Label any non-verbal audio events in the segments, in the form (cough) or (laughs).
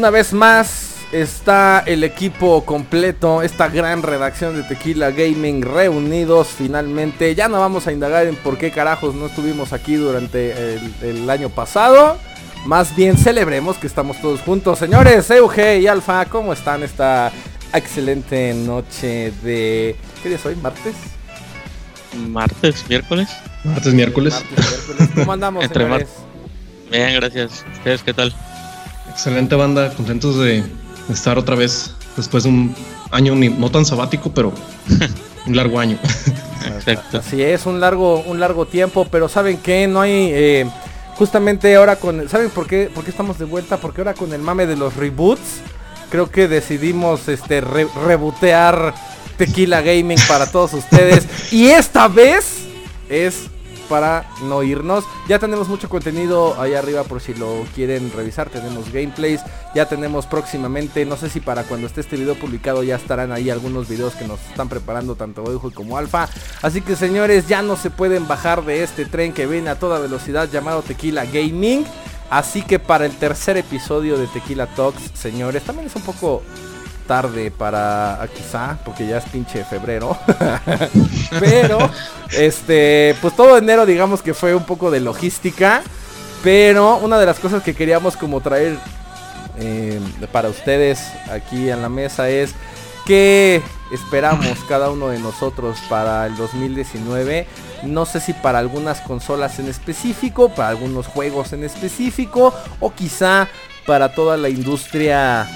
una vez más está el equipo completo, esta gran redacción de Tequila Gaming reunidos finalmente. Ya no vamos a indagar en por qué carajos no estuvimos aquí durante el, año pasado. Más bien celebremos que estamos todos juntos. Señores, Euge y Alfa, ¿cómo están esta excelente noche de... ¿Qué día es hoy? ¿Martes? Martes, miércoles. Martes, miércoles. ¿Cómo andamos, (laughs) Entre Bien, gracias. ¿Ustedes qué tal? Excelente banda, contentos de estar otra vez después de un año no tan sabático, pero (laughs) un largo año. Exacto. Así es, un largo, un largo tiempo, pero ¿saben qué? No hay... Eh, justamente ahora con... ¿Saben por qué, por qué estamos de vuelta? Porque ahora con el mame de los reboots, creo que decidimos este rebotear Tequila Gaming para todos ustedes. (laughs) y esta vez es para no irnos. Ya tenemos mucho contenido ahí arriba por si lo quieren revisar. Tenemos gameplays. Ya tenemos próximamente, no sé si para cuando esté este video publicado ya estarán ahí algunos videos que nos están preparando tanto Ojo como Alfa. Así que señores, ya no se pueden bajar de este tren que viene a toda velocidad llamado Tequila Gaming. Así que para el tercer episodio de Tequila Talks, señores, también es un poco tarde para quizá, porque ya es pinche febrero. (laughs) pero, este, pues todo enero digamos que fue un poco de logística. Pero una de las cosas que queríamos como traer eh, para ustedes aquí en la mesa es que esperamos cada uno de nosotros para el 2019. No sé si para algunas consolas en específico, para algunos juegos en específico o quizá para toda la industria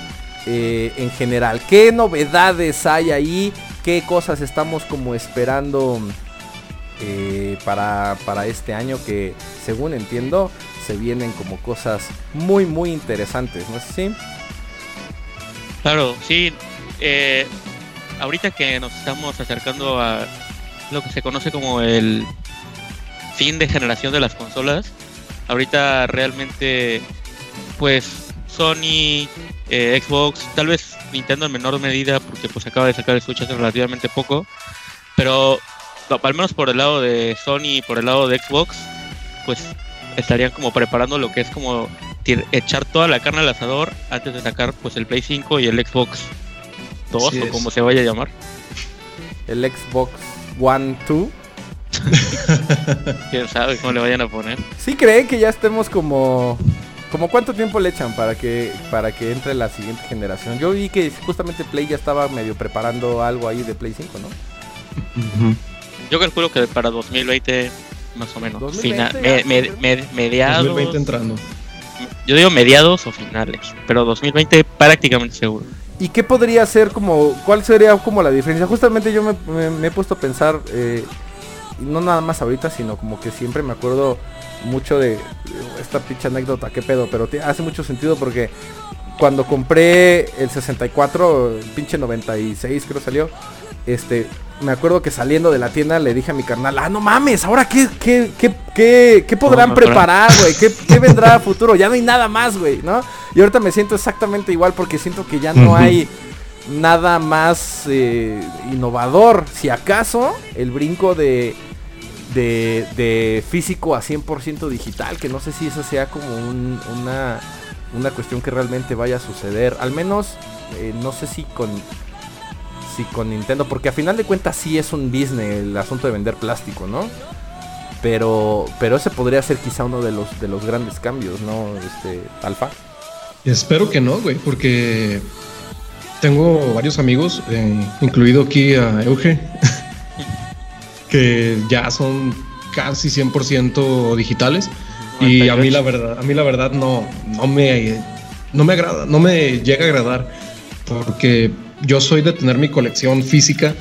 eh, en general. ¿Qué novedades hay ahí? ¿Qué cosas estamos como esperando eh, para, para este año? Que según entiendo se vienen como cosas muy muy interesantes, ¿no es así? Claro, sí. Eh, ahorita que nos estamos acercando a lo que se conoce como el fin de generación de las consolas, ahorita realmente pues Sony, eh, Xbox, tal vez Nintendo en menor medida porque pues acaba de sacar el Switch hace relativamente poco, pero al menos por el lado de Sony y por el lado de Xbox, pues estarían como preparando lo que es como echar toda la carne al asador antes de sacar pues el Play 5 y el Xbox 2 o como se vaya a llamar. El Xbox One 2. (laughs) Quién sabe cómo le vayan a poner. ¿Sí creen que ya estemos como ¿Como cuánto tiempo le echan para que para que entre la siguiente generación? Yo vi que justamente Play ya estaba medio preparando algo ahí de Play 5, ¿no? Yo calculo que para 2020 más o menos. mediados. 2020 entrando. Yo digo mediados o finales, pero 2020 prácticamente seguro. ¿Y qué podría ser como, cuál sería como la diferencia? Justamente yo me, he puesto a pensar, eh, no nada más ahorita, sino como que siempre me acuerdo mucho de esta pinche anécdota, qué pedo, pero hace mucho sentido porque cuando compré el 64, el pinche 96 creo salió, este, me acuerdo que saliendo de la tienda le dije a mi carnal, ah, no mames, ahora qué, qué, qué, qué, podrán preparar, güey, ¿Qué, vendrá a futuro, ya no hay nada más, güey, ¿no? Y ahorita me siento exactamente igual porque siento que ya no hay nada más eh, innovador, si acaso el brinco de de, físico a 100% digital, que no sé si eso sea como una, una cuestión que realmente vaya a suceder. Al menos, eh, no sé si con, si con Nintendo, porque a final de cuentas sí es un business el asunto de vender plástico, ¿no? Pero, pero ese podría ser quizá uno de los, de los grandes cambios, ¿no? Este, Alfa. Espero que no, güey, porque tengo varios amigos, eh, incluido aquí a Euge, (laughs) que ya son casi 100% digitales. Y a mí la verdad, a mí la verdad no, no me no me agrada, no me llega a agradar porque yo soy de tener mi colección física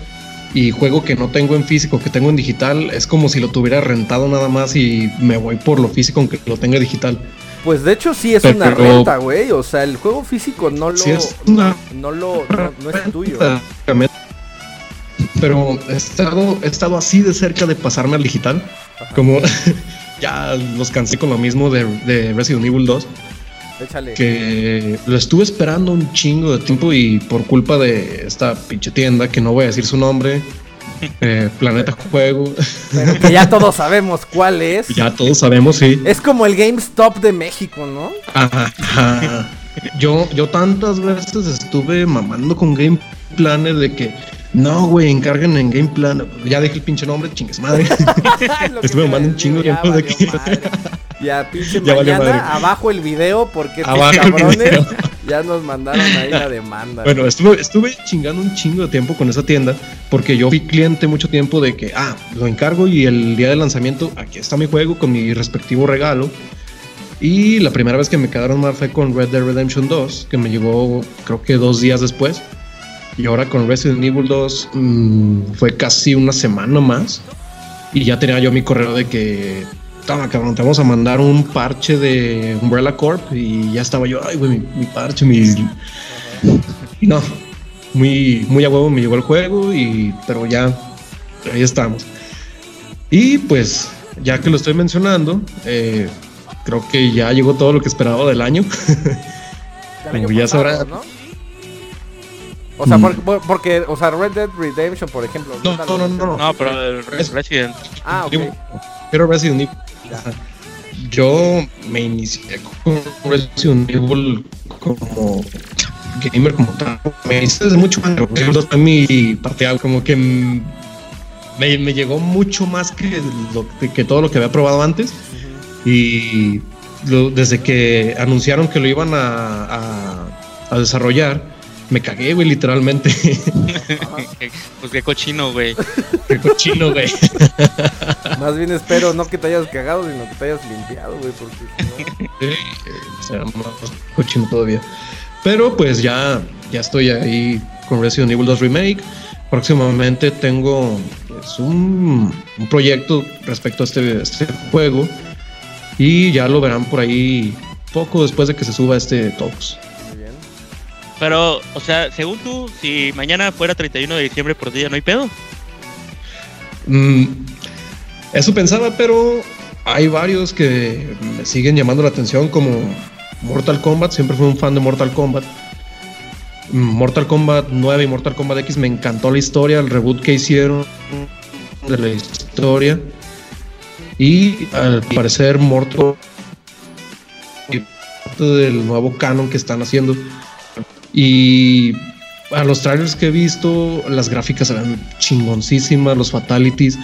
y juego que no tengo en físico, que tengo en digital, es como si lo tuviera rentado nada más y me voy por lo físico aunque lo tenga digital. Pues de hecho sí es una renta, güey, o sea, el juego físico no lo no, lo no, es tuyo pero he estado, he estado así de cerca de pasarme al digital. Como (laughs) ya los cansé con lo mismo de, Resident Evil 2. Échale. Que lo estuve esperando un chingo de tiempo y por culpa de esta pinche tienda, que no voy a decir su nombre, eh, Planeta Juego. Pero que ya todos sabemos cuál es. Ya todos sabemos, sí. Es como el GameStop de México, ¿no? Ajá. yo, yo tantas veces estuve mamando con Game Planner de que no, güey, encarguen en Game Plan. Ya dejé el pinche nombre, chingues madre. (laughs) Estuve mamando un chingo ya de. Ya pinche (laughs) ya mañana abajo el video porque abajo cabrones ya nos mandaron ahí la demanda. Bueno, estuve, estuve chingando un chingo de tiempo con esa tienda porque yo fui cliente mucho tiempo de que, ah, lo encargo y el día de lanzamiento, aquí está mi juego con mi respectivo regalo. Y la primera vez que me quedaron mal fue con Red Dead Redemption 2, que me llegó creo que dos días después. Y ahora con Resident Evil 2 mm, fue casi una semana más. Y ya tenía yo mi correo de que, toma cabrón, te vamos a mandar un parche de Umbrella Corp. Y ya estaba yo, ay, güey, mi, parche, mi... No, muy, muy a huevo me llegó el juego, y, pero ya, ahí estamos. Y pues, ya que lo estoy mencionando, eh, creo que ya llegó todo lo que esperaba del año. Como ya sabrá. ¿no? O sea, mm. porque, o sea, Red Dead Redemption, por ejemplo. No, no, no, no, no. pero el Resident. Ah, ok. Pero Resident Evil. Yo me inicié con Resident Evil como gamer como tal. Me hice desde mucho más. Fue mi parte como que me, me, llegó mucho más que, lo, que todo lo que había probado antes. Y desde que anunciaron que lo iban a, a, a desarrollar, me cagué, güey, literalmente. (laughs) pues qué cochino, güey. Qué cochino, güey. Más bien espero no que te hayas cagado, sino que te hayas limpiado, güey, porque si no... más cochino todavía. Pero pues ya, ya estoy ahí con Resident Evil 2 Remake. Próximamente tengo pues, un, un, proyecto respecto a este, este juego. Y ya lo verán por ahí poco después de que se suba este Talks. Pero, o sea, según tú, si mañana fuera 31 de diciembre por día, ¿no hay pedo? Mm, eso pensaba, pero hay varios que me siguen llamando la atención, como Mortal Kombat. Siempre fui un fan de Mortal Kombat. Mm, Mortal Kombat 9 y Mortal Kombat X me encantó la historia, el reboot que hicieron de la historia. Y al parecer Mortal del nuevo canon que están haciendo y a los trailers que he visto, las gráficas ven chingoncísimas, los fatalities.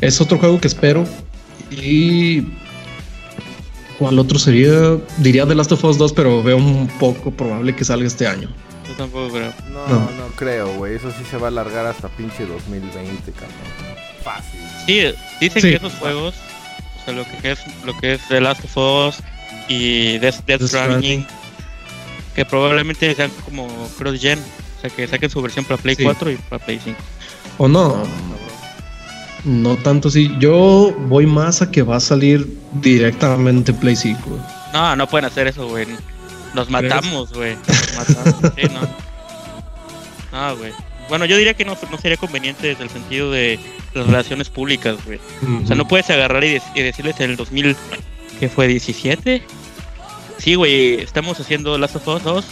Es otro juego que espero. Y. ¿Cuál otro sería? Diría The Last of Us 2, pero veo un poco probable que salga este año. Yo tampoco creo. No, no, creo, güey. Eso sí se va a alargar hasta pinche 2020, cabrón. Fácil. Sí, dicen que esos juegos, o sea, lo que es, lo que es The Last of Us y Death, Stranding que probablemente sean como cross-gen, o sea, que saquen su versión para Play 4 y para Play 5. O no, no tanto sí. Yo voy más a que va a salir directamente Play 5. No, no pueden hacer eso, güey. Nos matamos, güey. matamos. (laughs) sí, no. No, güey. Bueno, yo diría que no, no sería conveniente desde el sentido de las relaciones públicas, güey. O sea, no puedes agarrar y, y decirles en el 2000 que fue 17 Sí, güey, estamos haciendo Last of Us 2.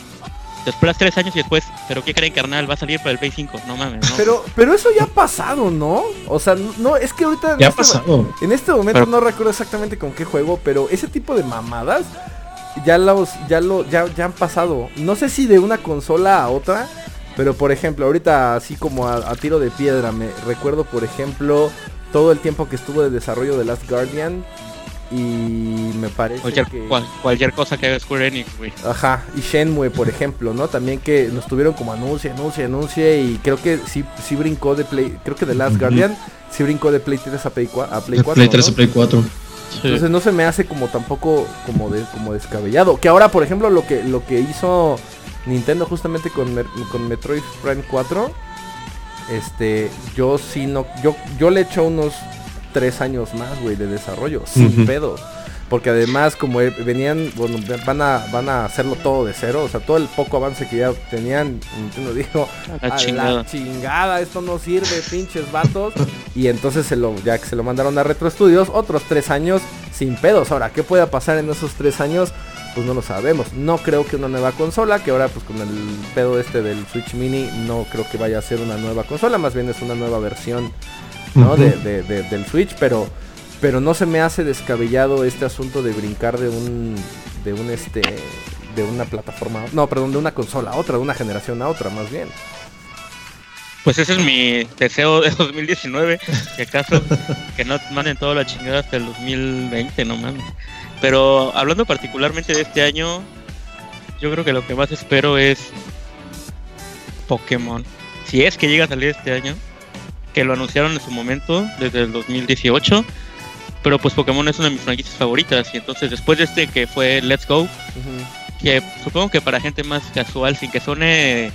Después tres años y después, pero ¿qué creen, carnal? Va a salir para el Play 5. No mames, no. Pero, pero eso ya ha pasado, ¿no? O sea, no, es que ahorita. Ya ha este pasado. En este momento no recuerdo exactamente con qué juego, pero ese tipo de mamadas ya los, ya lo, ya, ya han pasado. No sé si de una consola a otra. Pero por ejemplo, ahorita así como a, a tiro de piedra, me recuerdo por ejemplo todo el tiempo que estuvo de desarrollo de Last Guardian y me parece cualquier, que... cualquier cosa que haga Square Enix, güey. Ajá, y Shenmue, por ejemplo, ¿no? También que nos tuvieron como anuncio, anuncio, anuncio y creo que sí, sí brincó de Play, creo que de Last Guardian sí brincó de Play 3 a Play, 4, a Play 4. Play 3 a Play 4. Entonces no se me hace como tampoco como de como descabellado. Que ahora, por ejemplo, lo que lo que hizo Nintendo justamente con, con Metroid Prime 4 este, yo sí no, yo, yo le echo unos tres años más, güey, de desarrollo, sin pedo. Porque además, como venían, bueno, van a, van a hacerlo todo de cero. O sea, todo el poco avance que ya tenían, Nintendo dijo, a, la, chingada. esto no sirve, pinches vatos. y entonces se lo, ya que se lo mandaron a Retro Studios, otros tres años sin pedos. Ahora, ¿qué puede pasar en esos tres años? Pues no lo sabemos. No creo que una nueva consola, que ahora pues con el pedo este del Switch Mini, no creo que vaya a ser una nueva consola, más bien es una nueva versión ¿no? de, del Switch, pero, pero no se me hace descabellado este asunto de brincar de un, de un este, de una plataforma, no, perdón, de una consola a otra, de una generación a otra, más bien. Pues ese es mi deseo de 2019, que acaso que no manden toda la chingada hasta el 2020, no mames. Pero hablando particularmente de este año, yo creo que lo que más espero es Pokémon. Si es que llega a salir este año, que lo anunciaron en su momento, desde el 2018. Pero pues Pokémon es una de mis franquicias favoritas. Y entonces después de este que fue Let's Go, que supongo que para gente más casual, sin que suene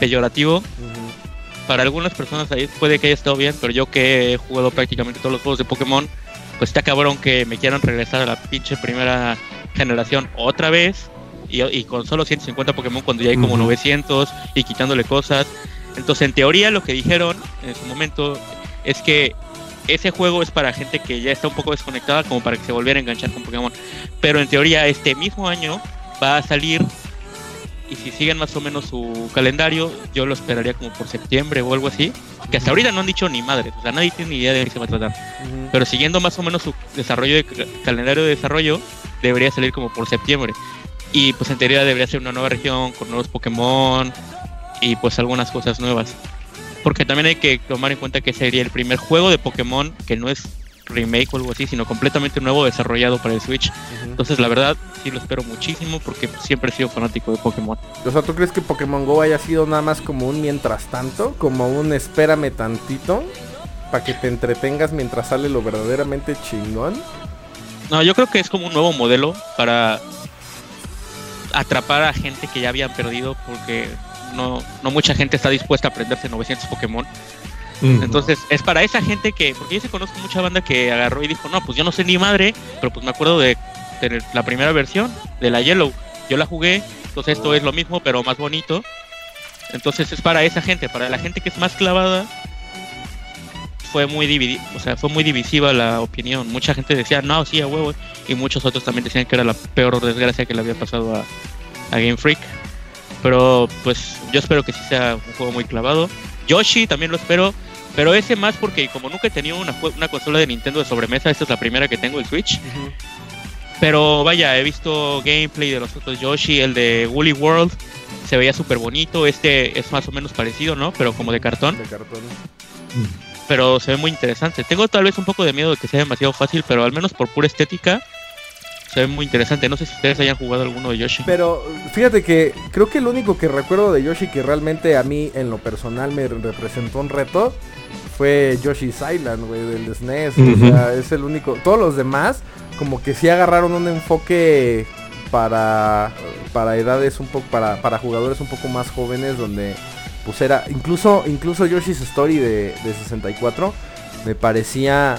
peyorativo, para algunas personas ahí puede que haya estado bien, pero yo que he jugado prácticamente todos los juegos de Pokémon, pues está cabrón que me quieran regresar a la pinche primera generación otra vez y, con solo 150 Pokémon cuando ya hay como 900 y quitándole cosas. Entonces, en teoría, lo que dijeron en su momento es que ese juego es para gente que ya está un poco desconectada, como para que se volviera a enganchar con Pokémon. Pero en teoría, este mismo año va a salir. Y si siguen más o menos su calendario, yo lo esperaría como por septiembre o algo así. Que hasta ahorita no han dicho ni madre, o sea, nadie tiene ni idea de qué se va a tratar. Pero siguiendo más o menos su desarrollo de calendario de desarrollo, debería salir como por septiembre. Y pues en teoría debería ser una nueva región con nuevos Pokémon y pues algunas cosas nuevas. Porque también hay que tomar en cuenta que sería el primer juego de Pokémon que no es remake o algo así, sino completamente nuevo desarrollado para el Switch. Entonces la verdad sí lo espero muchísimo porque siempre he sido fanático de Pokémon. O sea, ¿tú crees que Pokémon Go haya sido nada más como un mientras tanto? Como un espérame tantito para que te entretengas mientras sale lo verdaderamente chingón? No, yo creo que es como un nuevo modelo para atrapar a gente que ya habían perdido porque no, no mucha gente está dispuesta a aprenderse 900 Pokémon. Entonces es para esa gente que, porque yo se conozco mucha banda que agarró y dijo, no, pues yo no sé ni madre, pero pues me acuerdo de, la primera versión, de la Yellow. Yo la jugué, entonces esto es lo mismo, pero más bonito. Entonces es para esa gente, para la gente que es más clavada, fue muy o sea, fue muy divisiva la opinión. Mucha gente decía, no, sí, a huevo, y muchos otros también decían que era la peor desgracia que le había pasado a, a Game Freak. Pero pues yo espero que sí sea un juego muy clavado. Yoshi también lo espero, pero ese más porque como nunca he tenido una, una consola de Nintendo de sobremesa, esta es la primera que tengo, el Switch. Pero vaya, he visto gameplay de los otros Yoshi, el de Woolly World, se veía súper bonito, este es más o menos parecido, ¿no? Pero como de cartón. De cartón pero se ve muy interesante. Tengo tal vez un poco de miedo de que sea demasiado fácil, pero al menos por pura estética se ve muy interesante. No sé si ustedes hayan jugado alguno de Yoshi. Pero fíjate que creo que el único que recuerdo de Yoshi que realmente a mí en lo personal me representó un reto fue Yoshi's Island, güey, del SNES. E o sea, es el único. Todos los demás como que sí agarraron un enfoque para para edades un poco para para jugadores un poco más jóvenes donde pues era, incluso, incluso Yoshi's Story de, 64 me parecía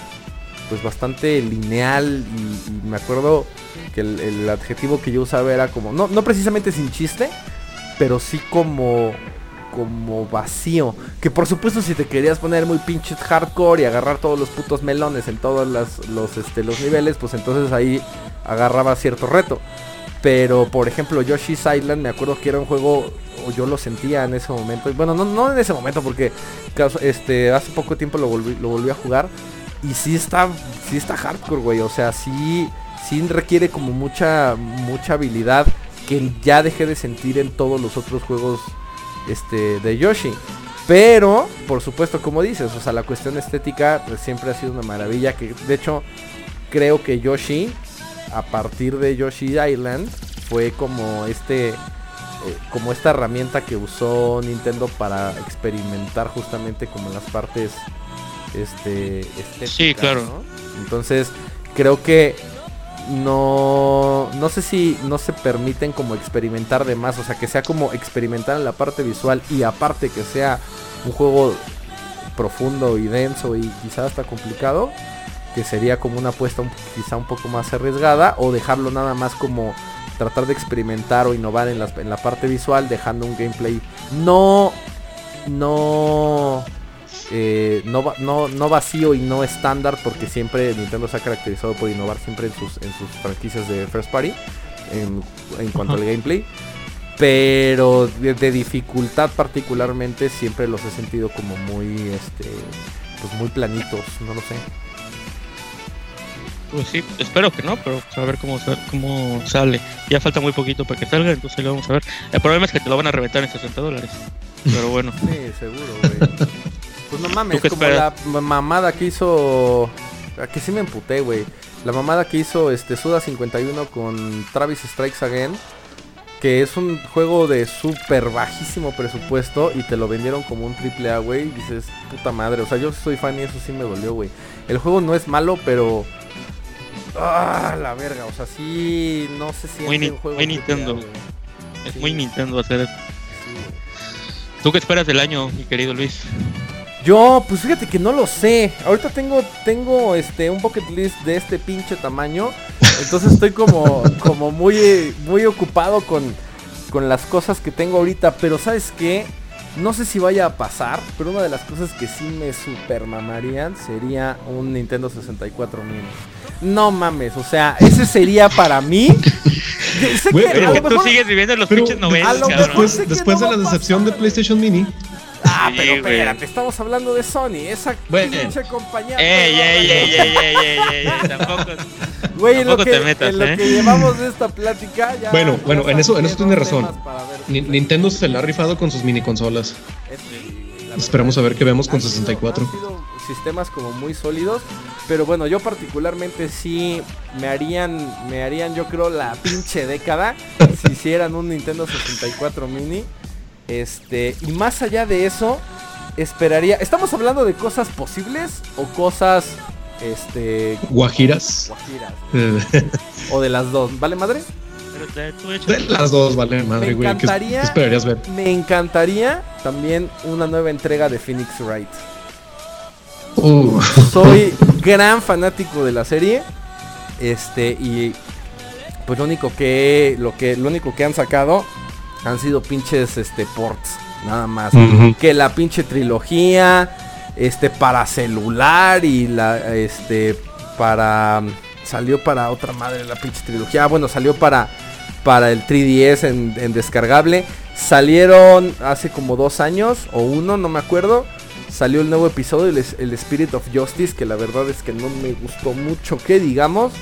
pues bastante lineal y, me acuerdo que el, adjetivo que yo usaba era como, no, no precisamente sin chiste, pero sí como como vacío. Que por supuesto si te querías poner muy pinches hardcore y agarrar todos los putos melones en todos los, este, los niveles, pues entonces ahí agarraba cierto reto. Pero por ejemplo Yoshi's Island me acuerdo que era un juego, o yo lo sentía en ese momento. Bueno, no, no en ese momento porque este, hace poco tiempo lo volví, lo volví a jugar. Y sí está, sí está hardcore, güey. O sea, sí, sí requiere como mucha, mucha habilidad que ya dejé de sentir en todos los otros juegos este, de Yoshi. Pero, por supuesto, como dices, o sea, la cuestión estética pues, siempre ha sido una maravilla. Que de hecho, creo que Yoshi a partir de Yoshi Island fue como este eh, como esta herramienta que usó Nintendo para experimentar justamente como las partes este estéticas, sí claro. entonces creo que no no sé si no se permiten como experimentar de más o sea que sea como experimentar en la parte visual y aparte que sea un juego profundo y denso y quizás hasta complicado que sería como una apuesta quizá un poco más arriesgada, o dejarlo nada más como tratar de experimentar o innovar en, en la parte visual, dejando un gameplay no, no, eh, no, no, no, vacío y no estándar, porque siempre Nintendo se ha caracterizado por innovar siempre en sus, en sus franquicias de first party en, en cuanto al gameplay. Pero de, de, dificultad particularmente siempre los he sentido como muy, este, pues muy planitos, no lo sé. Pues sí, espero que no, pero a ver cómo, cómo sale. Ya falta muy poquito para que salga, entonces lo vamos a ver. El problema es que te lo van a reventar en 60 dólares. Pero bueno. Sí, seguro, güey. Pues no mames, como la mamada que hizo... Que sí me emputé, güey. La mamada que hizo este Suda 51 con Travis Strikes Again que es un juego de súper bajísimo presupuesto y te lo vendieron como un triple A, güey. Dices, puta madre, o sea, yo soy fan y eso sí me dolió, güey. El juego no es malo, pero... Ah, la verga, o sea, sí, no sé si... Muy, juego muy Nintendo. es muy Nintendo hacer eso. ¿Tú qué esperas del año, mi querido Luis? Yo, pues fíjate que no lo sé. Ahorita tengo, tengo este, un bucket list de este pinche tamaño. Entonces estoy como, (laughs) como muy, muy ocupado con, con las cosas que tengo ahorita. Pero ¿sabes qué? No sé si vaya a pasar, pero una de las cosas que sí me super mamarían sería un Nintendo 64 mini. No mames, o sea, ese sería para mí. (laughs) sé que, tú sigues viviendo los pinches 90. Después, después de la decepción de PlayStation Mini. Ah, pero espérate, estamos hablando de Sony, esa pinche compañía. Ey, ey, ey, ey, ey, ey, (laughs) ey, tampoco. Güey, en lo, que, te metas, en lo ¿eh? que llevamos de esta plática ya. Bueno, bueno, en eso, en eso tiene razón. Nintendo se la ha rifado con sus mini consolas. Esperamos a ver qué vemos con 64. sistemas como muy sólidos, pero bueno, yo particularmente sí me harían, me harían yo creo la pinche década (laughs) si hicieran un Nintendo 64 mini. Este, y más allá de eso, esperaría. ¿Estamos hablando de cosas posibles o cosas este guajiras? (laughs) o de las dos, ¿vale madre? De las dos, vale madre, güey. ¿Qué, esperarías ver? Me encantaría también una nueva entrega de Phoenix Wright. Uh. Soy (laughs) gran fanático de la serie. Este, y pues lo único que lo que lo único que han sacado han sido pinches este ports, nada más. Que la pinche trilogía este para celular y la este para salió para otra madre la pinche trilogía. Ah, bueno, salió para para el 3DS en, descargable. Salieron hace como dos años o uno, no me acuerdo. Salió el nuevo episodio, el, el Spirit of Justice, que la verdad es que no me gustó mucho que digamos.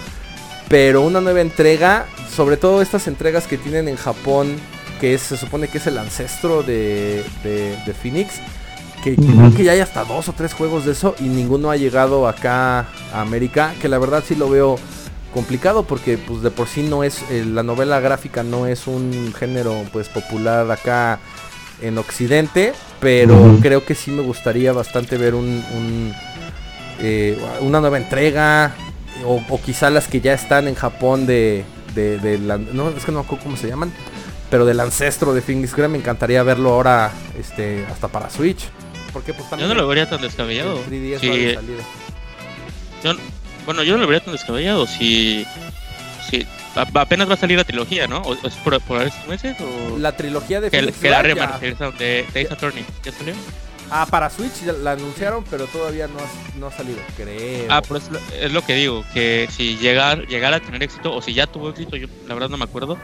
Pero una nueva entrega, sobre todo estas entregas que tienen en Japón que se supone que es el ancestro de, de, Phoenix. Que creo que ya hay hasta dos o tres juegos de eso y ninguno ha llegado acá a América. Que la verdad sí lo veo complicado porque pues de por sí no es eh, la novela gráfica no es un género pues popular acá en Occidente, pero creo que sí me gustaría bastante ver un, eh, una nueva entrega o, quizá las que ya están en Japón de, de, la, no es que no cómo se llaman pero del ancestro de Phoenix Grim me encantaría verlo ahora este hasta para Switch. Porque pues Yo no lo vería tan descabellado. bueno, yo no lo vería tan descabellado si si apenas va a salir la trilogía, ¿no? ¿O es por, por estos meses o la trilogía de Phoenix que, que la remasterización de, Ace Attorney ya salió? Ah, para Switch la anunciaron, pero todavía no ha, no ha salido, creo. Ah, pero es lo, que digo, que si llegar, llegar a tener éxito, o si ya tuvo éxito, yo la verdad no me acuerdo,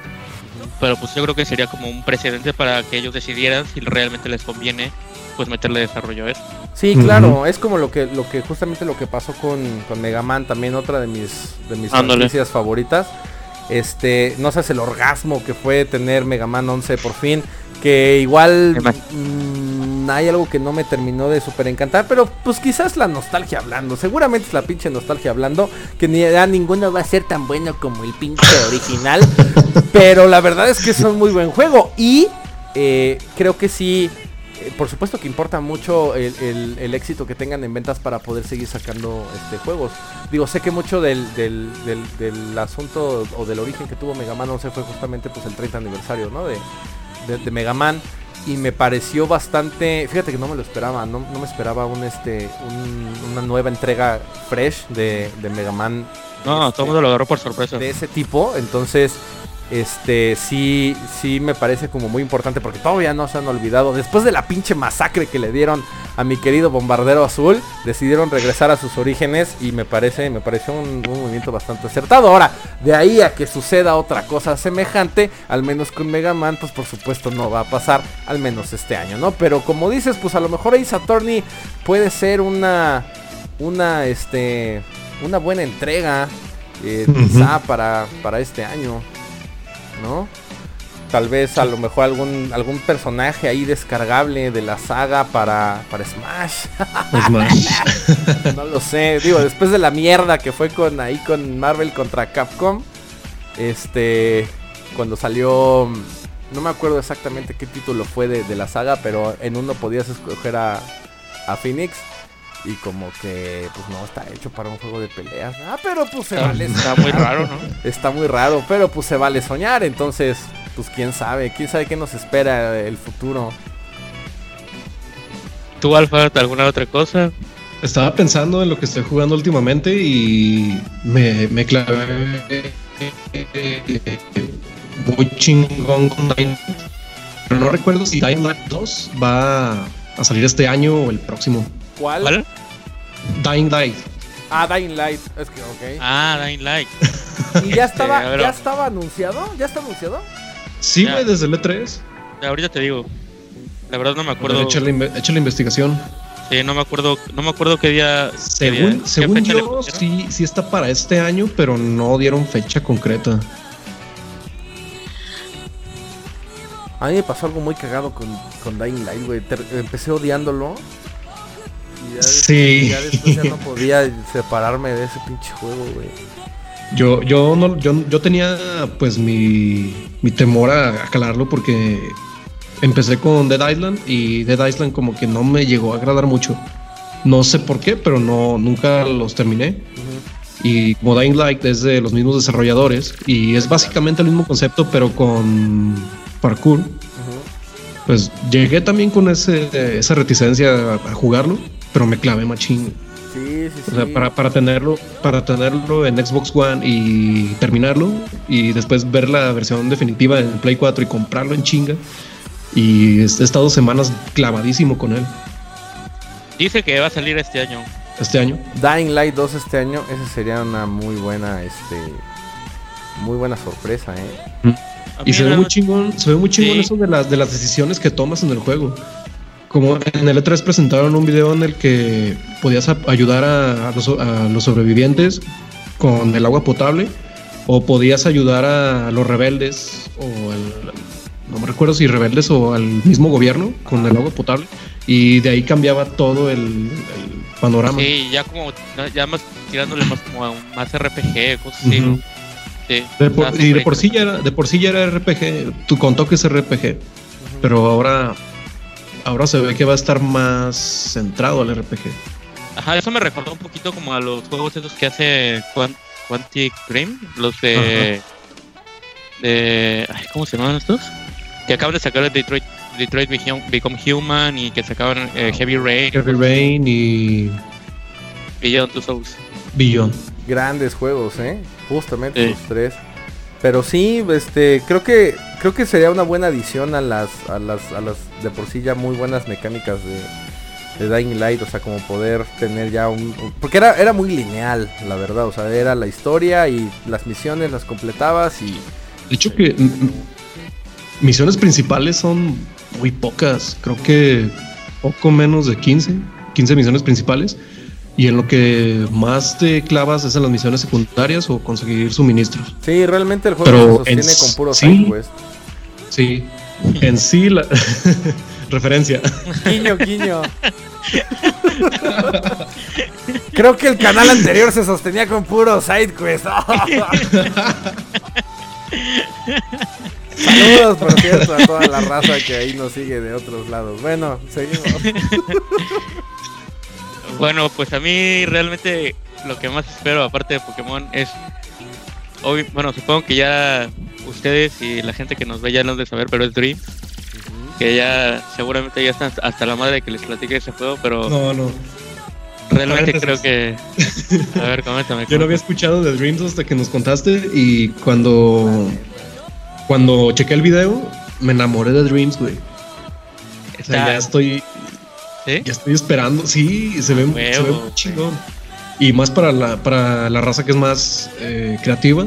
pero pues yo creo que sería como un precedente para que ellos decidieran si realmente les conviene pues meterle desarrollo a eso. Sí, claro, es como lo que lo que justamente lo que pasó con, con Mega Man, también otra de mis de mis noticias favoritas. Este, no sé, el orgasmo que fue tener Mega Man 11 por fin, que igual mmm, hay algo que no me terminó de super encantar, pero pues quizás la nostalgia hablando, seguramente es la pinche nostalgia hablando, que ni a ninguno va a ser tan bueno como el pinche original, (laughs) pero la verdad es que es un muy buen juego y eh, creo que sí eh, por supuesto que importa mucho el, éxito que tengan en ventas para poder seguir sacando este juegos. Digo, sé que mucho del, asunto o del origen que tuvo Mega Man 11 fue justamente pues el 30 aniversario, ¿no? De, de, Mega Man. Y me pareció bastante. Fíjate que no me lo esperaba. No, me esperaba un este. una nueva entrega fresh de, de Mega Man. No, todo el mundo lo agarró por sorpresa. De ese tipo. Entonces este sí, sí me parece como muy importante porque todavía no se han olvidado. Después de la pinche masacre que le dieron a mi querido bombardero azul, decidieron regresar a sus orígenes y me parece, me pareció un, movimiento bastante acertado. Ahora, de ahí a que suceda otra cosa semejante, al menos con Mega Man, pues por supuesto no va a pasar, al menos este año, ¿no? Pero como dices, pues a lo mejor Ace Attorney puede ser una, una, este, una buena entrega eh, quizá para, para este año, ¿no? Tal vez a lo mejor algún algún personaje ahí descargable de la saga para, para Smash. Smash. (laughs) no lo sé. Digo, después de la mierda que fue con ahí con Marvel contra Capcom. Este. Cuando salió. No me acuerdo exactamente qué título fue de, de la saga, pero en uno podías escoger a, a Phoenix. Y como que, pues no, está hecho para un juego de peleas. Ah, pero pues se vale. Está muy raro, ¿no? Está muy raro, pero pues se vale soñar. Entonces, pues quién sabe, quién sabe qué nos espera el futuro. ¿Tú, Alfa, alguna otra cosa? Estaba pensando en lo que estoy jugando últimamente y me, me clavé muy chingón con Dying Pero no recuerdo si Dying Light 2 va a salir este año o el próximo. ¿Cuál? ¿Cuál? Dying Light. Ah, Dying Light. Es que, ok. Ah, Dying Light. (laughs) ¿Y ya estaba, ya estaba anunciado? ¿Ya está anunciado? Sí, güey, desde el E3. Ahorita te digo. La verdad no me acuerdo. Echa la, la, investigación. Sí, no me acuerdo, no me acuerdo qué día. Según, según yo, sí, sí está para este año, pero no dieron fecha concreta. A mí me pasó algo muy cagado con, con Dying Light, güey. Empecé odiándolo. Ya, sí. ya después ya no podía separarme de ese pinche juego, güey. Yo, yo, no, yo, yo tenía pues mi, mi temor a, calarlo porque empecé con Dead Island y Dead Island como que no me llegó a agradar mucho. No sé por qué, pero no, nunca los terminé. Y como Dying Light es de los mismos desarrolladores y es básicamente el mismo concepto pero con parkour. Pues llegué también con ese, esa reticencia a, jugarlo, pero me clavé machín. Sí, sí, o sea, para, para, tenerlo, para tenerlo en Xbox One y terminarlo y después ver la versión definitiva en Play 4 y comprarlo en chinga. Y he estado semanas clavadísimo con él. Dice que va a salir este año. Este año. Dying Light 2 este año, esa sería una muy buena, este, muy buena sorpresa, ¿eh? Mm. Y se ve muy chingón, se ve muy chingón eso de las, de las decisiones que tomas en el juego. Como en el E3 presentaron un video en el que podías ayudar a, los, sobrevivientes con el agua potable o podías ayudar a los rebeldes o no me recuerdo si rebeldes o al mismo gobierno con el agua potable y de ahí cambiaba todo el, panorama. Sí, ya como ya más tirándole más como a un, más RPG, cosas así. y de por sí ya era de por sí ya era RPG, tú con toques RPG, pero ahora ahora se ve que va a estar más centrado al RPG. Ajá, eso me recordó un poquito como a los juegos esos que hace Quantic Dream, los de... de ¿Cómo se llaman estos? Que acaban de sacar el Detroit, Detroit Become Human y que sacaban eh, Heavy Rain. Heavy Rain y... Beyond Two Souls. Beyond. Grandes juegos, ¿eh? Justamente los tres. Pero sí, este, creo que creo que sería una buena adición a las a las a las de por sí ya muy buenas mecánicas de, de Dying Light, o sea, como poder tener ya un, porque era era muy lineal, la verdad, o sea, era la historia y las misiones las completabas y de hecho que misiones principales son muy pocas, creo que poco menos de 15, 15 misiones principales. Y en lo que más te clavas es en las misiones secundarias o conseguir suministros. Sí, realmente el juego se sostiene con puro sí, Sí, en sí la (laughs) referencia. Guiño, guiño. Creo que el canal anterior se sostenía con puro sidequest. (laughs) Saludos, por cierto, a toda la raza que ahí nos sigue de otros lados. Bueno, seguimos. (laughs) Bueno, pues a mí realmente lo que más espero, aparte de Pokémon, es. Hoy, bueno, supongo que ya ustedes y la gente que nos ve ya lo de saber, pero es Dream. Que ya seguramente ya están hasta la madre que les platique ese juego, pero. No, no. Realmente creo que. (laughs) A ver, coméntame. Yo no había escuchado de Dreams hasta que nos contaste y cuando. Cuando chequé el video, me enamoré de Dreams, güey. O sea, ya estoy ya estoy esperando. Sí, se ve, se ve muy chingón. Y más para la, para la raza que es más eh, creativa.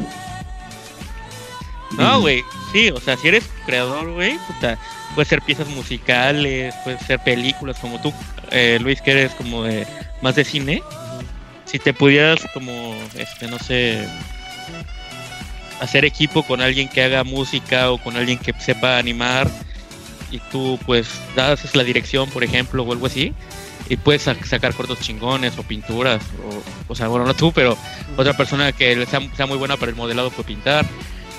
No, güey. Sí, o sea, si eres creador, güey, puta, puede ser piezas musicales, puede ser películas, como tú, eh, Luis, que eres como de más de cine. Si te pudieras, como, este, no sé, hacer equipo con alguien que haga música o con alguien que sepa animar y tú pues das la dirección, por ejemplo, o algo así, y puedes sacar cortos chingones o pinturas, o, o sea, bueno, no tú, pero otra persona que sea, sea muy buena para el modelado puede pintar.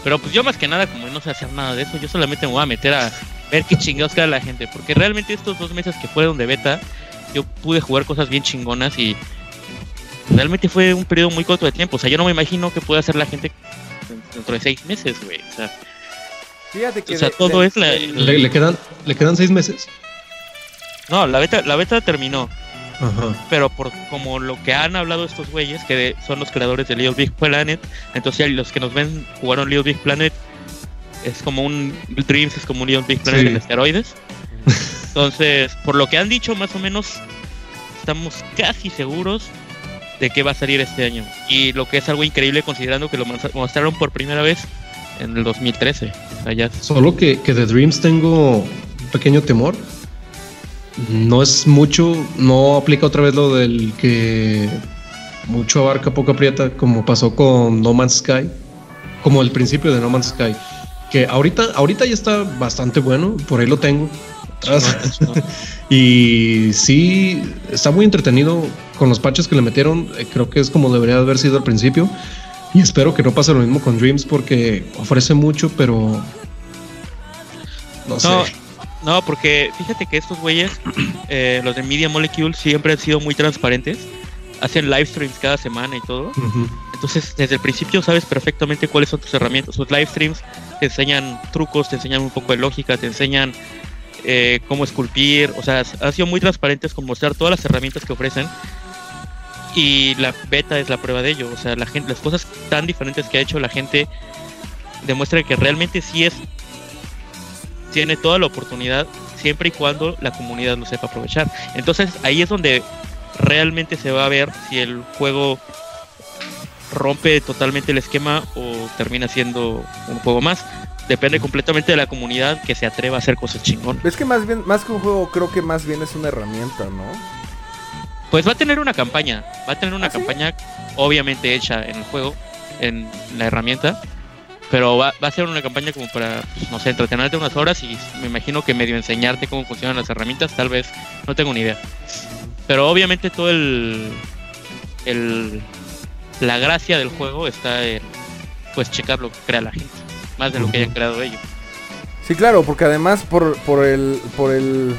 Pero pues yo más que nada, como no sé hacer nada de eso, yo solamente me voy a meter a ver qué chingados queda la gente. Porque realmente estos dos meses que fueron de beta, yo pude jugar cosas bien chingonas y realmente fue un periodo muy corto de tiempo. O sea, yo no me imagino que pueda hacer la gente dentro de seis meses, güey. O sea, Fíjate que o sea todo es la... Le, quedan, ¿Le quedan seis meses? No, la beta, la beta terminó. Pero por como lo que han hablado estos güeyes, que son los creadores de Little Big Planet, entonces los que nos ven jugaron Little Big Planet, es como un Dreams, es como un Little Big Planet en esteroides. Entonces, por lo que han dicho, más o menos estamos casi seguros de que va a salir este año. Y lo que es algo increíble considerando que lo mostraron por primera vez en el 2013. Solo que, que de Dreams tengo un pequeño temor no es mucho, no aplica otra vez lo del que mucho abarca, poco aprieta, como pasó con No Man's Sky, como el principio de No Man's Sky, que ahorita, ahorita ya está bastante bueno, por ahí lo tengo. (laughs) y sí, está muy entretenido con los patches que le metieron, eh, creo que es como debería haber sido al principio. Y espero que no pase lo mismo con Dreams porque ofrece mucho, pero no, sé. No, porque fíjate que estos güeyes, (clears throat) eh, los de Media Molecule, siempre han sido muy transparentes. Hacen live streams cada semana y todo. Entonces, desde el principio sabes perfectamente cuáles son tus herramientas. Sus live streams te enseñan trucos, te enseñan un poco de lógica, te enseñan eh, cómo esculpir. O sea, han sido muy transparentes con mostrar todas las herramientas que ofrecen. Y la beta es la prueba de ello. O sea, la gente, las cosas tan diferentes que ha hecho la gente demuestra que realmente sí es tiene toda la oportunidad siempre y cuando la comunidad lo sepa aprovechar. Entonces ahí es donde realmente se va a ver si el juego rompe totalmente el esquema o termina siendo un juego más. Depende completamente de la comunidad que se atreva a hacer cosas chingón. Es que más bien, más que un juego, creo que más bien es una herramienta, ¿no? Pues va a tener una campaña, va a tener una ¿Ah, campaña obviamente hecha en el juego, en la herramienta, pero va, a ser una campaña como para, no sé, entretenerte unas horas y me imagino que medio enseñarte cómo funcionan las herramientas, tal vez, no tengo ni idea. Pero obviamente todo el, el la gracia del juego está en pues checar lo que crea la gente, más de lo que hayan creado ellos. Sí, claro, porque además por, por el por el,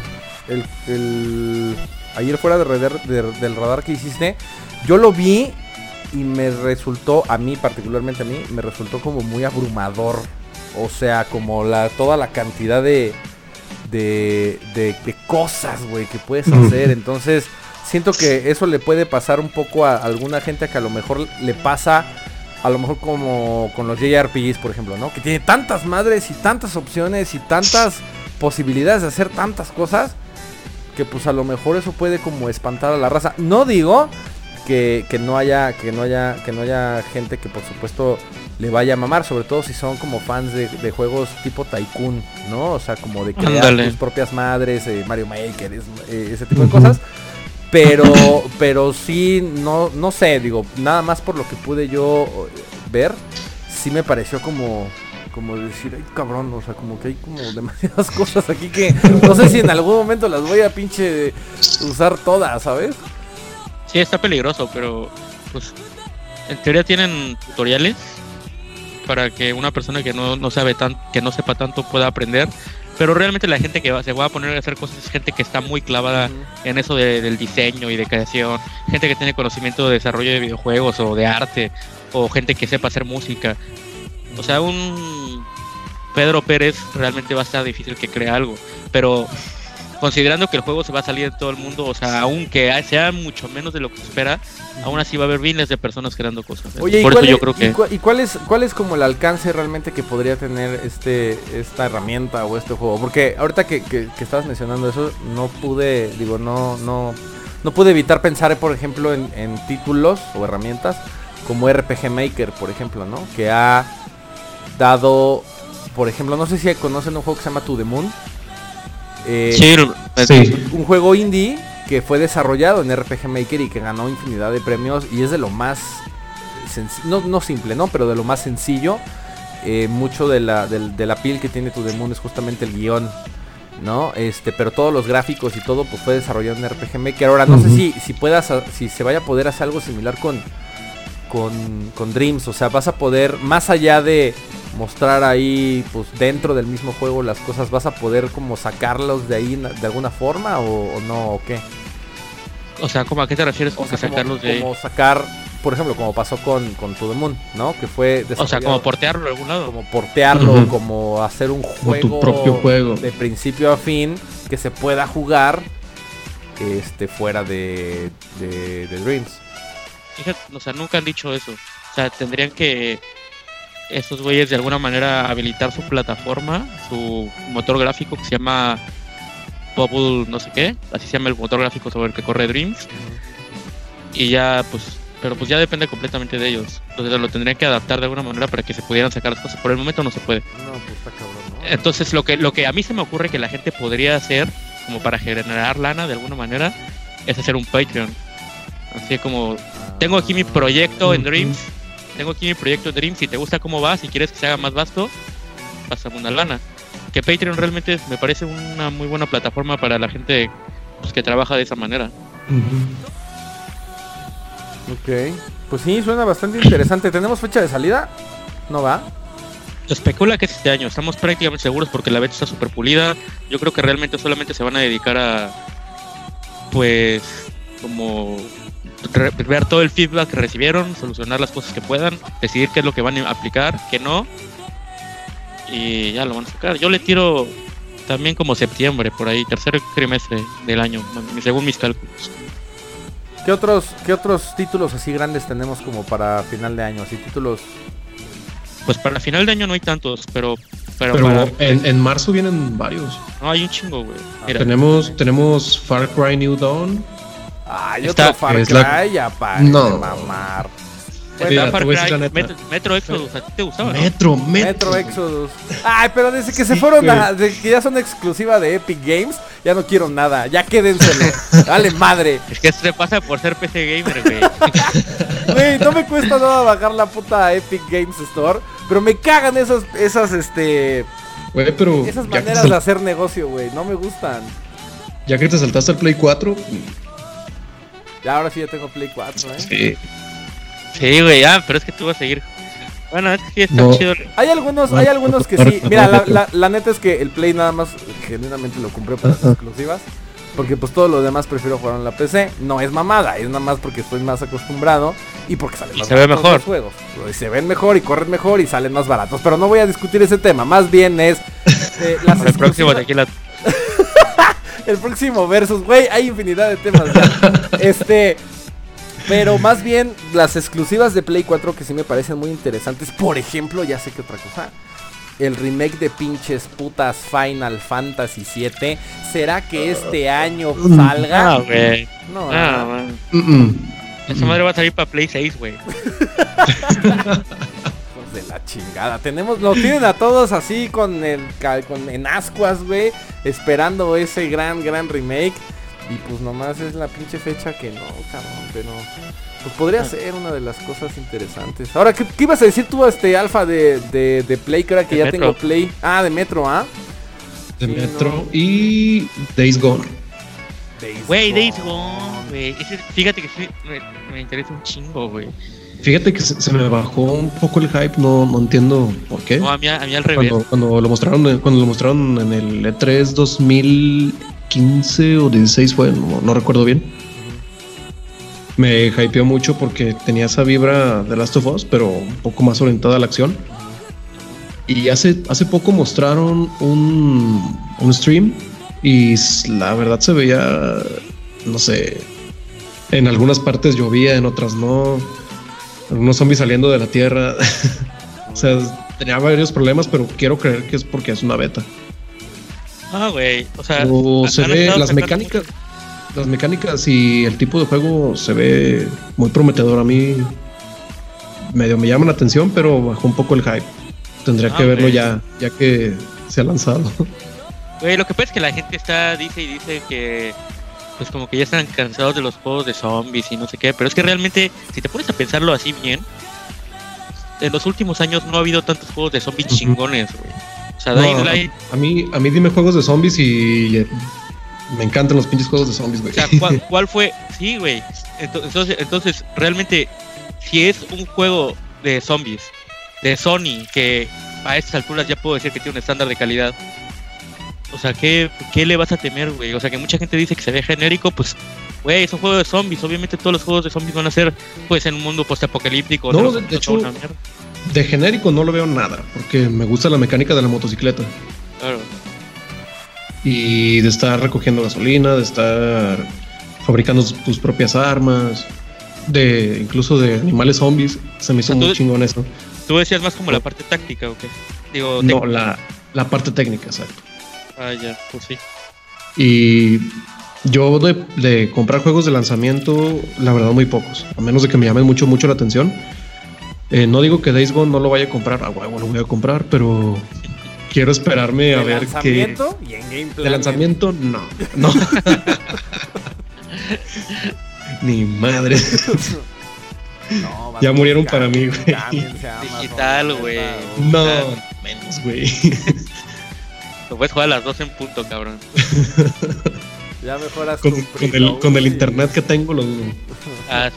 el, ayer fuera de, del radar que hiciste, yo lo vi y me resultó, a mí particularmente a mí, me resultó como muy abrumador. O sea, como la toda la cantidad de, de, de, cosas, güey, que puedes hacer. Entonces, siento que eso le puede pasar un poco a alguna gente que a lo mejor le pasa, a lo mejor como con los JRPGs, por ejemplo, ¿no? Que tiene tantas madres y tantas opciones y tantas posibilidades de hacer tantas cosas que pues a lo mejor eso puede como espantar a la raza. No digo que, no haya que no haya que no haya gente que por supuesto le vaya a mamar, sobre todo si son como fans de, juegos tipo Tycoon, ¿no? O sea, como de crear sus propias madres, eh, Mario Maker, eh, ese tipo de cosas. Pero, pero sí, no, no sé, digo, nada más por lo que pude yo ver, sí me pareció como, como decir, ay cabrón, o sea, como que hay como demasiadas (laughs) cosas aquí que no sé si en algún momento las voy a pinche usar todas, ¿sabes? Sí, está peligroso, pero pues en teoría tienen tutoriales para que una persona que no, sabe tan, que no sepa tanto pueda aprender. Pero realmente la gente que se va a poner a hacer cosas es gente que está muy clavada en eso del diseño y de creación, gente que tiene conocimiento de desarrollo de videojuegos o de arte, o gente que sepa hacer música. O sea, un Pedro Pérez realmente va a estar difícil que crea algo. Pero considerando que el juego se va a salir en todo el mundo, o sea, aunque sea mucho menos de lo que se espera, aún así va a haber miles de personas creando cosas. Oye, Por eso yo creo que... ¿y, cuál, es, cuál es como el alcance realmente que podría tener este esta herramienta o este juego? Porque ahorita que, que, estabas mencionando eso, no pude, digo, no, no, no pude evitar pensar, por ejemplo, en, en títulos o herramientas como RPG Maker, por ejemplo, ¿no? Que ha dado, por ejemplo, no sé si conocen un juego que se llama To The Moon eh, Un juego indie que fue desarrollado en RPG Maker y que ganó infinidad de premios y es de lo más no, no simple, ¿no? Pero de lo más sencillo. Eh, mucho de la, de, la piel que tiene tu Demon es justamente el guion. ¿no? Este, pero todos los gráficos y todo pues fue desarrollado en RPG Maker. Ahora no sé si, si puedas si se vaya a poder hacer algo similar con, con, con Dreams. O sea, vas a poder, más allá de mostrar ahí, pues dentro del mismo juego las cosas, vas a poder como sacarlos de ahí de alguna forma o, no, o qué? O sea, ¿cómo a qué te refieres con sacarlos de Como sacar, por ejemplo, como pasó con, con To The Moon, ¿no? Que fue O sea, como portearlo de algún lado. Como portearlo, como hacer un juego, tu propio juego de principio a fin que se pueda jugar este fuera de, de, de Dreams. Fíjate, o sea, nunca han dicho eso. O sea, tendrían que estos güeyes de alguna manera habilitar su plataforma, su motor gráfico que se llama Bubble no sé qué, así se llama el motor gráfico sobre el que corre Dreams. Y ya pues, pero pues ya depende completamente de ellos. Entonces lo tendrían que adaptar de alguna manera para que se pudieran sacar las cosas. Por el momento no se puede. No, pues está cabrón, ¿no? Entonces lo que, lo que a mí se me ocurre que la gente podría hacer, como para generar lana de alguna manera, es hacer un Patreon. Así como, tengo aquí mi proyecto en Dreams tengo aquí mi proyecto Dream, si te gusta cómo va, si quieres que se haga más vasto, pásame una lana. Que Patreon realmente me parece una muy buena plataforma para la gente pues, que trabaja de esa manera. Ok, pues sí, suena bastante interesante. ¿Tenemos fecha de salida? ¿No va? Se especula que es este año, estamos prácticamente seguros porque la beta está súper pulida. Yo creo que realmente solamente se van a dedicar a, pues, como ver todo el feedback que recibieron, solucionar las cosas que puedan, decidir qué es lo que van a aplicar, qué no. Y ya lo van a sacar. Yo le tiro también como septiembre, por ahí, tercer trimestre del año, según mis cálculos. ¿Qué otros, ¿Qué otros títulos así grandes tenemos como para final de año? Así títulos. Pues para final de año no hay tantos, pero. Pero, en, marzo vienen varios. No, hay un chingo, güey. tenemos, tenemos Far Cry New Dawn, Ay, otro Far Cry, ya para no. mamar. Metro, Exodus, ¿a ti te gustaba? Metro, Metro, Metro Exodus. (laughs) Ay, pero desde que se fueron a, desde que ya son exclusiva de Epic Games, ya no quiero nada. Ya quédenselo. (laughs) Dale madre. Es que se pasa por ser PC gamer, güey. (laughs) Güey, no me cuesta nada bajar la puta Epic Games Store, pero me cagan esas esas este Güey, pero esas maneras de hacer negocio, güey, no me gustan. Ya que te saltaste al Play 4, ya ahora sí ya tengo Play 4, ¿eh? Sí. Sí, güey, ya, pero es que tú vas a seguir. Bueno, es que sí está chido. Hay algunos, hay algunos que sí. Mira, la, la, la, neta es que el Play nada más genuinamente lo compré para las exclusivas. Porque pues todo lo demás prefiero jugar en la PC. No es mamada, es nada más porque estoy más acostumbrado y porque salen más se ve mejor. los juegos. Y se ven mejor y corren mejor y salen más baratos. Pero no voy a discutir ese tema. Más bien es eh, (laughs) las el próximo de aquí la (laughs) el próximo versus, güey, hay infinidad de temas. este, pero más bien las exclusivas de Play 4 que sí me parecen muy interesantes. Por ejemplo, ya sé que otra cosa. El remake de pinches putas Final Fantasy 7. ¿Será que este año salga? No, güey. No, ah, Esa madre va a salir para Play 6, güey. (laughs) la chingada. Tenemos, lo tienen a todos así con el con en ascuas, güey, esperando ese gran gran remake y pues nomás es la pinche fecha que no, cabrón, pero pues podría ser una de las cosas interesantes. Ahora, ¿qué, ibas a decir tú este alfa de, de, de Play? Que que ya tengo Play. Ah, de Metro, ¿ah? De Metro y Days Gone. Güey, Days Gone, güey. Fíjate que sí, me, me interesa un chingo, güey. Fíjate que se, me bajó un poco el hype, no, no entiendo por qué. No, a mí, a mí al revés. Cuando, lo mostraron, cuando lo mostraron en el E3 2015 o 16 fue, no, recuerdo bien. Me hypeó mucho porque tenía esa vibra de Last of Us, pero un poco más orientada a la acción. Y hace, hace poco mostraron un, un stream y la verdad se veía, no sé, en algunas partes llovía, en otras no unos zombies saliendo de la tierra. (laughs) o sea, tenía varios problemas, pero quiero creer que es porque es una beta. Ah, güey. O sea, se ve las mecánicas. Las mecánicas y el tipo de juego se ve muy prometedor. A mí medio me llama la atención, pero bajó un poco el hype. Tendría ah, que verlo ya, ya que se ha lanzado. Güey, lo que pasa es que la gente está, dice y dice que pues como que ya están cansados de los juegos de zombies y no sé qué, pero es que realmente, si te pones a pensarlo así bien, en los últimos años no ha habido tantos juegos de zombies chingones, güey. O sea, Dying Light. A mí, a mí dime juegos de zombies y me encantan los pinches juegos de zombies, güey. O sea, ¿cuál, (laughs) fue? Sí, güey. Entonces, entonces, realmente, si es un juego de zombies de Sony, que a estas alturas ya puedo decir que tiene un estándar de calidad, o sea, ¿qué, qué le vas a temer, güey? O sea, que mucha gente dice que se ve genérico, pues, güey, es un juego de zombies. Obviamente todos los juegos de zombies van a ser, pues, en un mundo postapocalíptico. No, de, hecho, de genérico no lo veo nada, porque me gusta la mecánica de la motocicleta. Claro. Y de estar recogiendo gasolina, de estar fabricando tus propias armas, de incluso de animales zombies. Se me hizo muy chingón eso. Tú decías más como la parte táctica, ¿o qué? Digo, no, la, la parte técnica, exacto. Ah, ya, pues sí. Y yo de, comprar juegos de lanzamiento, la verdad, muy pocos. A menos de que me llamen mucho, mucho la atención. Eh, no digo que Days Gone no lo vaya a comprar, ah, huevo lo voy a comprar, pero quiero esperarme a ver qué. ¿Y en gameplay? De lanzamiento, no. No. (laughs) Ni madre. ya murieron para mí, güey. Digital, güey. No, menos, güey. Lo puedes jugar a las dos en punto, cabrón. (laughs) ya mejoras con, con, el, con el internet que tengo lo dudo. (laughs) Ah,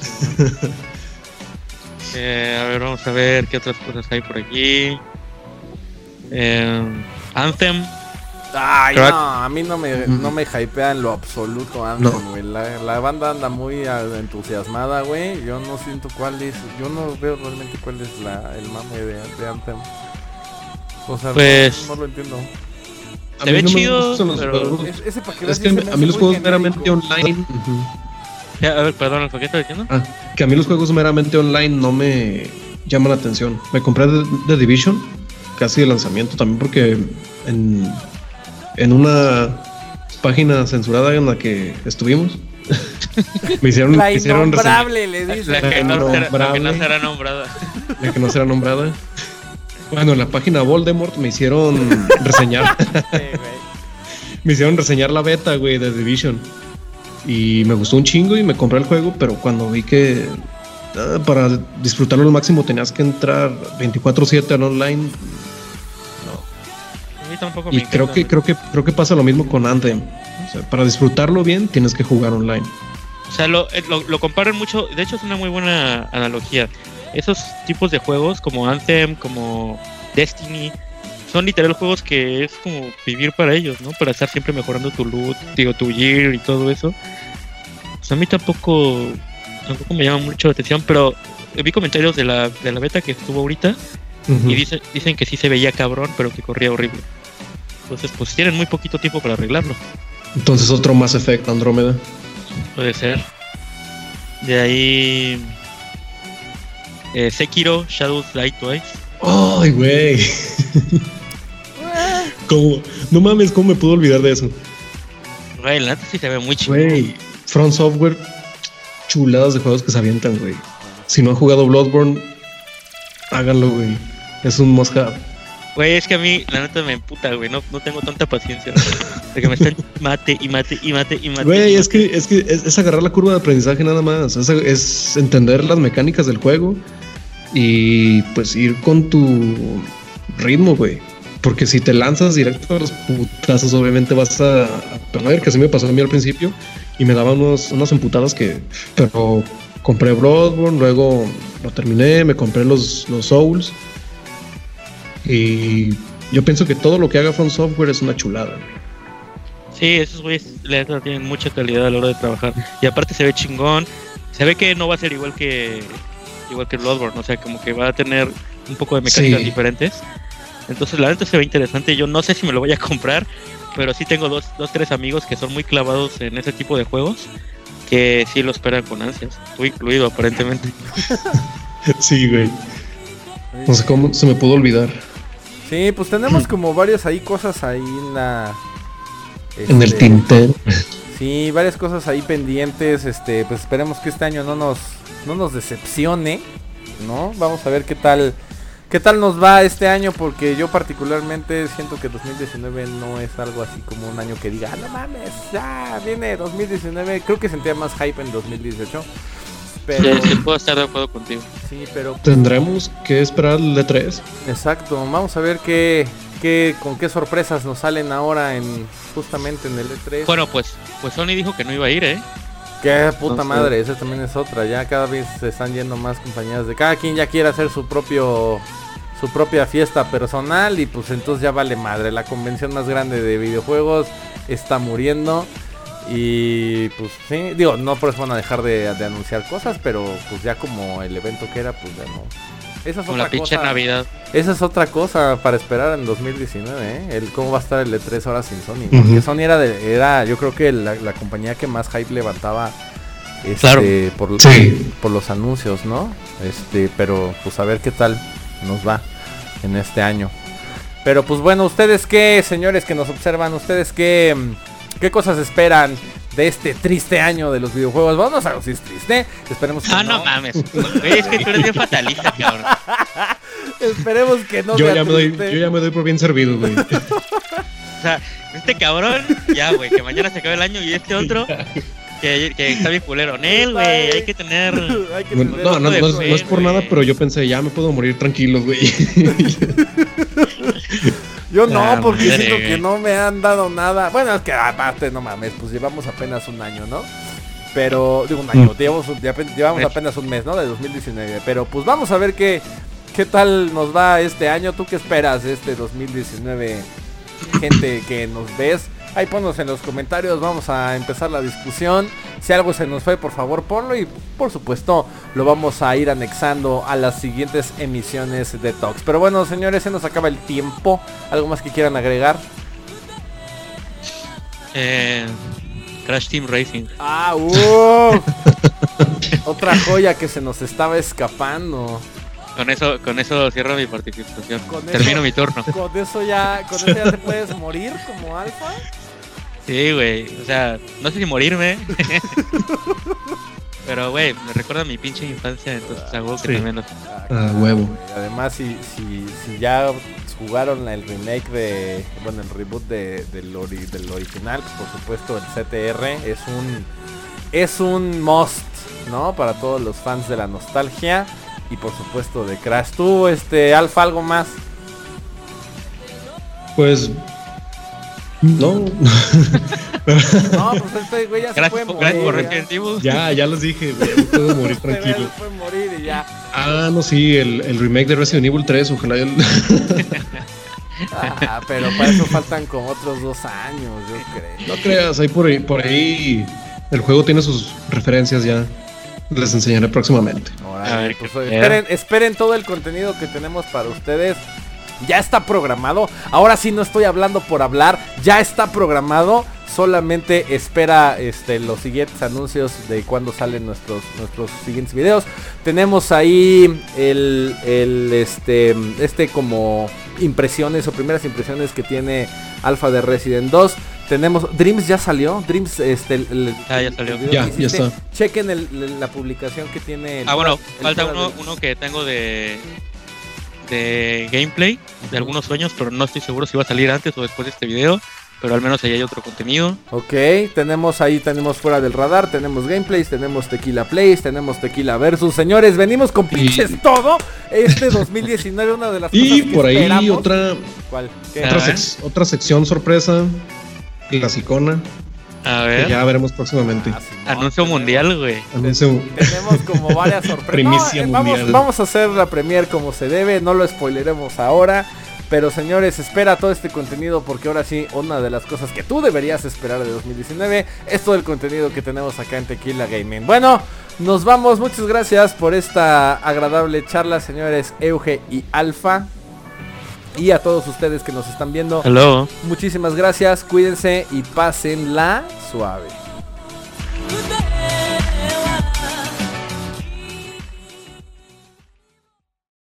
eh, a ver, vamos a ver qué otras cosas hay por aquí. Eh, Anthem. Ay, no, a mí no me, no me hypea en lo absoluto Anthem, güey. La, banda anda muy entusiasmada, güey. Yo no siento cuál es, yo no veo realmente cuál es la, el mame de, de Anthem. O sea, pues, no, lo entiendo. Se ve chido, pero... Es, que a mí los juegos meramente online... a ver, perdón, ¿qué estás diciendo? Ah, que a mí los juegos meramente online no me llaman la atención. Me compré The Division, casi de lanzamiento, también porque en, en una página censurada en la que estuvimos, (laughs) me hicieron, la innombrable, le dice. La que, no, será, que no será nombrada. La que no será nombrada. Bueno, en la página Voldemort me hicieron (laughs) reseñar. me hicieron reseñar la beta, güey, de Division. Y me gustó un chingo y me compré el juego, pero cuando vi que ah, para disfrutarlo al máximo tenías que entrar 24/7 al online. No. A mí tampoco y creo que creo que creo que pasa lo mismo con Anthem. O sea, para disfrutarlo bien tienes que jugar online. O sea, lo, eh, lo, lo comparan mucho. De hecho, es una muy buena analogía esos tipos de juegos como Anthem, como Destiny, son literal juegos que es como vivir para ellos, ¿no? Para estar siempre mejorando tu loot, digo, tu gear y todo eso. Pues a mí tampoco, tampoco me llama mucho la atención, pero vi comentarios de la, de la beta que estuvo ahorita y dicen, dicen que sí se veía cabrón, pero que corría horrible. Entonces, pues tienen muy poquito tiempo para arreglarlo. Entonces, otro más efecto Andrómeda. Puede ser. De ahí eh, Sekiro Shadows Die Twice. Ay, güey. No mames, ¿cómo me puedo olvidar de eso? Güey, la neta sí se ve muy chido. Güey, Front Software, chuladas de juegos que se avientan, güey. Si no han jugado Bloodborne, háganlo, güey. Es un must Güey, es que a mí, la neta, me emputa, güey. No, no tengo tanta paciencia. de que me están (laughs) mate y mate y mate y mate. Güey, es que, es, que es, agarrar la curva de aprendizaje nada más. es entender las mecánicas del juego y pues ir con tu ritmo, güey. Porque si te lanzas directo a los putazos, obviamente vas a, perder, que así me pasó a mí al principio. Y me daban unos, unas emputadas que. Pero compré Bloodborne, luego lo terminé, me compré los, los Souls. Y yo pienso que todo lo que haga From Software es una chulada. Sí, esos güeyes tienen mucha calidad a la hora de trabajar. Y aparte se ve chingón. Se ve que no va a ser igual que igual que Bloodborne, o sea, como que va a tener un poco de mecánicas diferentes. Entonces la neta se ve interesante, yo no sé si me lo voy a comprar, pero sí tengo dos, dos, tres amigos que son muy clavados en ese tipo de juegos, que sí lo esperan con ansias, tú incluido aparentemente. (laughs) sí, güey. No sé cómo se me pudo olvidar. Sí, pues tenemos como varias ahí cosas ahí en la... en el este, tintero. Sí, varias cosas ahí pendientes, este, pues esperemos que este año no nos no nos decepcione, ¿no? Vamos a ver qué tal qué tal nos va este año porque yo particularmente siento que 2019 no es algo así como un año que diga, ah, no mames, ya viene 2019, creo que sentía más hype en 2018. Pero... Sí, puedo estar de acuerdo contigo. Sí, pero... Tendremos que esperar el E3. Exacto, vamos a ver qué, qué, con qué sorpresas nos salen ahora en justamente en el E3. Bueno, pues, pues Sony dijo que no iba a ir, ¿eh? Qué puta madre, esa también es otra. Ya cada vez se están yendo más compañías de cada quien ya quiere hacer su propio su propia fiesta personal y pues entonces ya vale madre. La convención más grande de videojuegos está muriendo. Y pues sí, digo, no por eso van a dejar de, anunciar cosas, pero pues ya como el evento que era, pues ya no. Esa es otra cosa. Navidad. Esa es otra cosa para esperar en 2019, ¿eh? El cómo va a estar el E3 horas sin Sony. Porque Sony era, de, era yo creo que la, compañía que más hype levantaba este, por, por los anuncios, ¿no? Este, pero pues a ver qué tal nos va en este año. Pero pues bueno, ustedes qué, señores que nos observan, ustedes qué ¿Qué cosas esperan de este triste año de los videojuegos? Vamos a ver si es triste. Esperemos que ah, no. no mames. es que tú eres bien fatalista, cabrón. (laughs) Esperemos que no yo ya me doy, Yo ya me doy por bien servido, güey. (laughs) o sea, este cabrón, ya, güey, que mañana se acabe el año y este otro, que, que, está bien culero. Nel, güey, hay que tener. (laughs) no, no, no, es por nada, pero yo pensé, ya me puedo morir tranquilo, güey. Yo no, ah, porque siento que no me han dado nada. Bueno, es que aparte, no mames, pues llevamos apenas un año, ¿no? Pero, digo un año, mm. llevamos, llevamos apenas un mes, ¿no? De 2019. Pero pues vamos a ver qué, qué tal nos va este año. ¿Tú qué esperas de este 2019? Gente que nos ves. Ahí ponnos en los comentarios, vamos a empezar la discusión. Si algo se nos fue, por favor ponlo y por supuesto lo vamos a ir anexando a las siguientes emisiones de Talks. Pero bueno, señores, se nos acaba el tiempo. ¿Algo más que quieran agregar? Eh, Crash Team Racing. Ah, uh, (laughs) otra joya que se nos estaba escapando. Con eso, con eso cierro mi participación. Termino mi turno. Con eso ya, con eso ya te puedes morir como alfa. Sí, güey. O sea, no sé si morirme. (laughs) Pero, güey, me recuerda a mi pinche infancia, entonces hago que también Ah, huevo. Además, si, si, si ya jugaron el remake de, bueno, el reboot de, del, del original, pues por supuesto el CTR es un, es un must, ¿no? Para todos los fans de la nostalgia y por supuesto de Crash. ¿Tú, este, Alfa, algo más? Pues no. no, (laughs) pues este güey ya se puede morir. Ya, ya los dije, güey, puedo morir (laughs) tranquilo. puede morir y ya. Ah, no, sí, el, el remake de Resident Evil 3, ojalá el... ah, pero para eso faltan como otros dos años, yo creo. No creas, ahí por ahí, por ahí el juego tiene sus referencias ya. Les enseñaré próximamente. A ver, pues, esperen, esperen todo el contenido que tenemos para ustedes ya está programado. Ahora sí no estoy hablando por hablar, ya está programado. Solamente espera este, los siguientes anuncios de cuando salen nuestros, nuestros siguientes videos. Tenemos ahí el, el este, este como impresiones o primeras impresiones que tiene Alpha de Resident 2. Tenemos Dreams ya salió, Dreams este ah, ya salió. Ya, ya está. Chequen la publicación que tiene. ah, bueno, falta uno, uno que tengo de de gameplay de algunos sueños, pero no estoy seguro si va a salir antes o después de este video. Pero al menos ahí hay otro contenido. Ok, tenemos ahí, tenemos fuera del radar, tenemos gameplays, tenemos tequila plays, tenemos tequila versus. Señores, venimos con pinches (laughs) todo. Este 2019, una de las y por ahí otra, ¿Cuál? Otra, otra sección sorpresa, clasicona. A ver. ya veremos próximamente. Ah, Anuncio mundial, güey. Tenemos como varias (laughs) sorpresas. Eh, vamos, vamos a hacer la premier como se debe. No lo spoileremos ahora. Pero señores, espera todo este contenido porque ahora sí, una de las cosas que tú deberías esperar de 2019 es todo el contenido que tenemos acá en Tequila Gaming. Bueno, nos vamos. Muchas gracias por esta agradable charla, señores Euge y Alfa y a todos ustedes que nos están viendo. Hello. Muchísimas gracias, cuídense y pásenla suave.